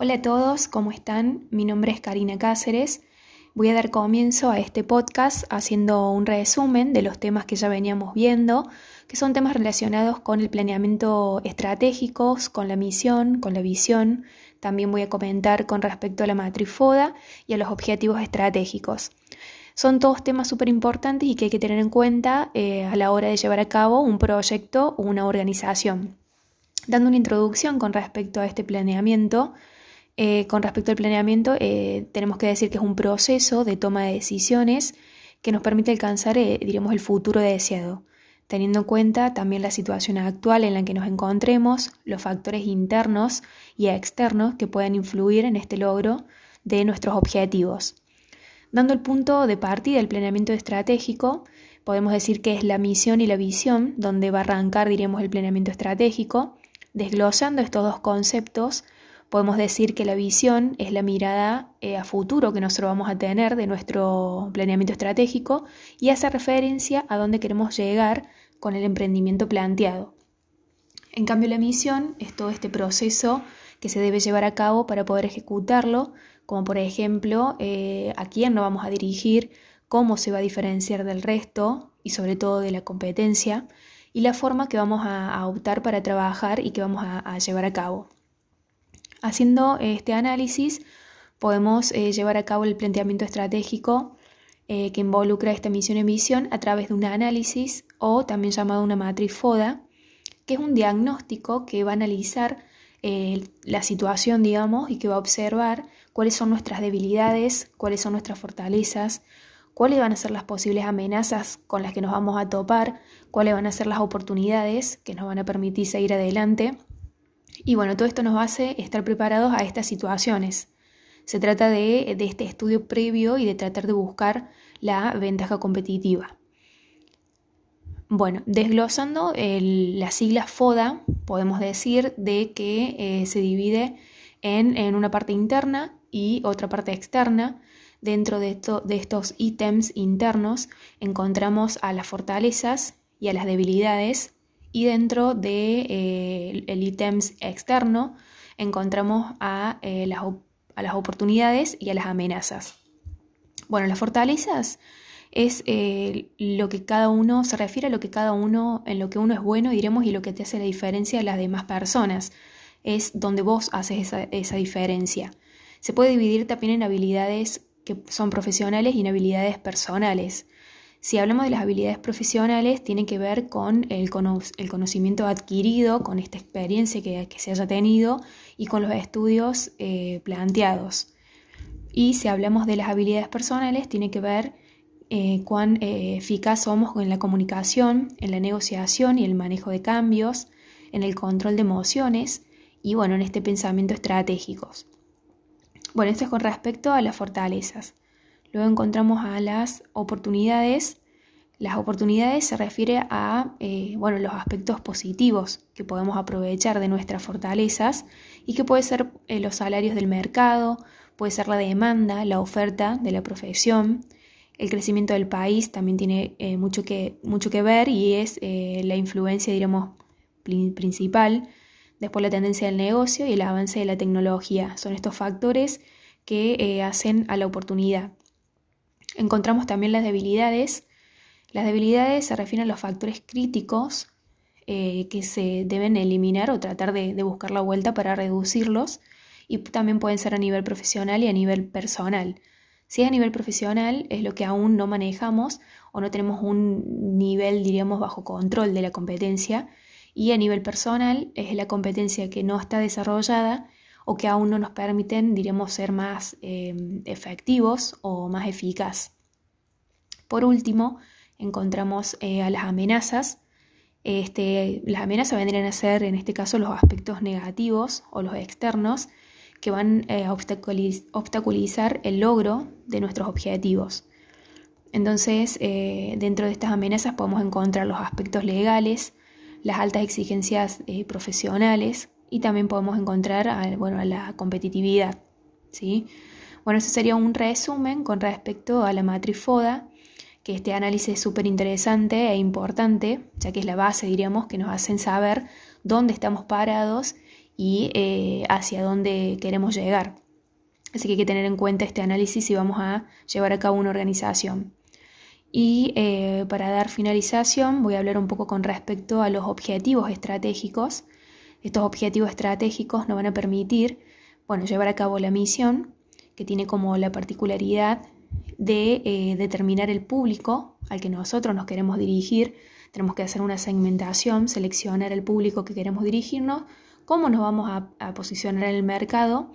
Hola a todos, ¿cómo están? Mi nombre es Karina Cáceres. Voy a dar comienzo a este podcast haciendo un resumen de los temas que ya veníamos viendo, que son temas relacionados con el planeamiento estratégico, con la misión, con la visión. También voy a comentar con respecto a la matriz FODA y a los objetivos estratégicos. Son todos temas súper importantes y que hay que tener en cuenta eh, a la hora de llevar a cabo un proyecto o una organización. Dando una introducción con respecto a este planeamiento, eh, con respecto al planeamiento, eh, tenemos que decir que es un proceso de toma de decisiones que nos permite alcanzar, eh, el futuro deseado, teniendo en cuenta también la situación actual en la que nos encontremos, los factores internos y externos que pueden influir en este logro de nuestros objetivos. Dando el punto de partida del planeamiento estratégico, podemos decir que es la misión y la visión donde va a arrancar, diríamos, el planeamiento estratégico, desglosando estos dos conceptos podemos decir que la visión es la mirada eh, a futuro que nosotros vamos a tener de nuestro planeamiento estratégico y hace referencia a dónde queremos llegar con el emprendimiento planteado. En cambio, la misión es todo este proceso que se debe llevar a cabo para poder ejecutarlo, como por ejemplo eh, a quién nos vamos a dirigir, cómo se va a diferenciar del resto y sobre todo de la competencia, y la forma que vamos a, optar para trabajar y que vamos a llevar a cabo. Haciendo este análisis podemos eh, llevar a cabo el planteamiento estratégico eh, que involucra esta misión y visión a través de un análisis o también llamado una matriz FODA, que es un diagnóstico que va a analizar eh, la situación, digamos, y que va a observar cuáles son nuestras debilidades, cuáles son nuestras fortalezas, cuáles van a ser las posibles amenazas con las que nos vamos a topar, cuáles van a ser las oportunidades que nos van a permitir seguir adelante y bueno, todo esto nos hace estar preparados a estas situaciones. Se trata de, este estudio previo y de tratar de buscar la ventaja competitiva. Bueno, desglosando la sigla FODA, podemos decir de que eh, se divide en, una parte interna y otra parte externa. Dentro de, de estos ítems internos encontramos a las fortalezas y a las debilidades y dentro del de, eh, ítems externo encontramos a, eh, las, a, las, oportunidades y a las amenazas. Bueno, las fortalezas es eh, lo que cada uno se refiere a lo que cada uno, en lo que uno es bueno, diremos, y lo que te hace la diferencia a las demás personas. Es donde vos haces esa, esa diferencia. Se puede dividir también en habilidades que son profesionales y en habilidades personales. Si hablamos de las habilidades profesionales, tiene que ver con el, conocimiento adquirido, con esta experiencia que, se haya tenido y con los estudios eh, planteados. Y si hablamos de las habilidades personales, tiene que ver eh, cuán eh, eficaz somos en la comunicación, en la negociación y el manejo de cambios, en el control de emociones y bueno, en este pensamiento estratégico. Bueno, esto es con respecto a las fortalezas. Luego encontramos a las oportunidades. Las oportunidades se refiere a eh, bueno, los aspectos positivos que podemos aprovechar de nuestras fortalezas y que puede ser eh, los salarios del mercado, puede ser la demanda, la oferta de la profesión. El crecimiento del país también tiene eh, mucho, que, mucho que ver y es la influencia, diremos, principal. Después la tendencia del negocio y el avance de la tecnología. Son estos factores que hacen a la oportunidad. Encontramos también las debilidades. Las debilidades se refieren a los factores críticos eh, que se deben eliminar o tratar de, buscar la vuelta para reducirlos y también pueden ser a nivel profesional y a nivel personal. Si es a nivel profesional es lo que aún no manejamos o no tenemos un nivel, diríamos, bajo control de la competencia y a nivel personal es la competencia que no está desarrollada o que aún no nos permiten, diremos, ser más eh, efectivos o más eficaz. Por último, encontramos eh, a las amenazas. Este, las amenazas vendrían a ser, en este caso, los aspectos negativos o los externos que van eh, a obstaculizar el logro de nuestros objetivos. Entonces, dentro de estas amenazas podemos encontrar los aspectos legales, las altas exigencias profesionales, y también podemos encontrar bueno, a la competitividad. ¿sí? Bueno, eso sería un resumen con respecto a la matriz FODA, que este análisis es súper interesante e importante, ya que es la base, diríamos, que nos hacen saber dónde estamos parados y eh, hacia dónde queremos llegar. Así que hay que tener en cuenta este análisis si vamos a llevar a cabo una organización. Y eh, para dar finalización voy a hablar un poco con respecto a los objetivos estratégicos. Estos objetivos estratégicos nos van a permitir bueno, llevar a cabo la misión, que tiene como la particularidad de eh, determinar el público al que nosotros nos queremos dirigir. Tenemos que hacer una segmentación, seleccionar el público que queremos dirigirnos, cómo nos vamos a, posicionar en el mercado.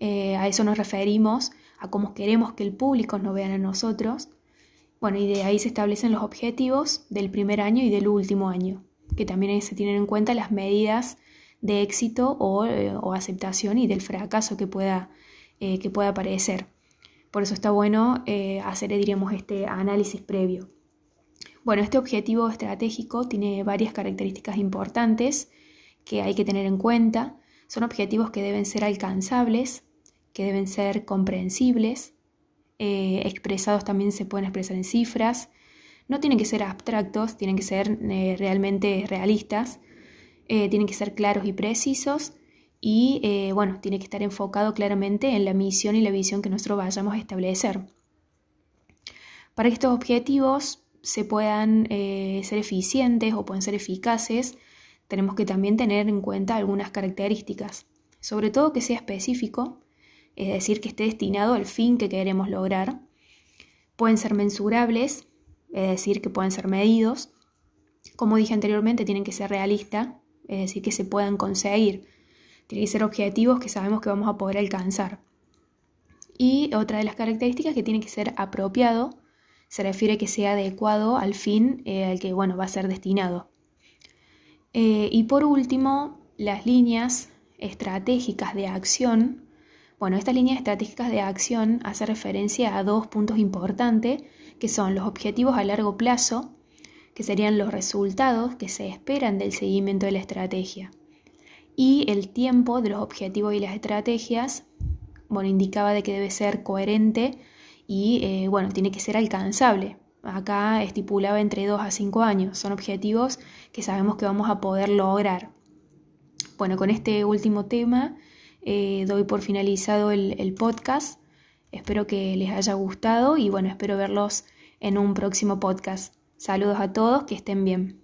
Eh, a eso nos referimos, a cómo queremos que el público nos vean a nosotros. Bueno, y de ahí se establecen los objetivos del primer año y del último año, que también se tienen en cuenta las medidas de éxito eh, o, aceptación y del fracaso que pueda, eh, que pueda aparecer. Por eso está bueno eh, hacer, diríamos, este análisis previo. Bueno, este objetivo estratégico tiene varias características importantes que hay que tener en cuenta. Son objetivos que deben ser alcanzables, que deben ser comprensibles, expresados también se pueden expresar en cifras. No tienen que ser abstractos, tienen que ser realmente realistas eh, tienen que ser claros y precisos y eh, bueno, tiene que estar enfocado claramente en la misión y la visión que nosotros vayamos a establecer. Para que estos objetivos se puedan eh, ser eficientes o puedan ser eficaces, tenemos que también tener en cuenta algunas características, sobre todo que sea específico, es decir, que esté destinado al fin que queremos lograr. Pueden ser mensurables, es decir, que pueden ser medidos. Como dije anteriormente, tienen que ser realistas, es decir, que se puedan conseguir. Tienen que ser objetivos que sabemos que vamos a poder alcanzar. Y otra de las características que tiene que ser apropiado, se refiere que sea adecuado al fin eh, al que bueno, va a ser destinado. Eh, y por último, las líneas estratégicas de acción. Bueno, estas líneas estratégicas de acción hacen referencia a dos puntos importantes, que son los objetivos a largo plazo que serían los resultados que se esperan del seguimiento de la estrategia. Y el tiempo de los objetivos y las estrategias, bueno, indicaba de que debe ser coherente y, eh, bueno, tiene que ser alcanzable. Acá estipulaba entre 2 a 5 años. Son objetivos que sabemos que vamos a poder lograr. Bueno, con este último tema eh, doy por finalizado el podcast. Espero que les haya gustado y bueno, espero verlos en un próximo podcast. Saludos a todos, que estén bien.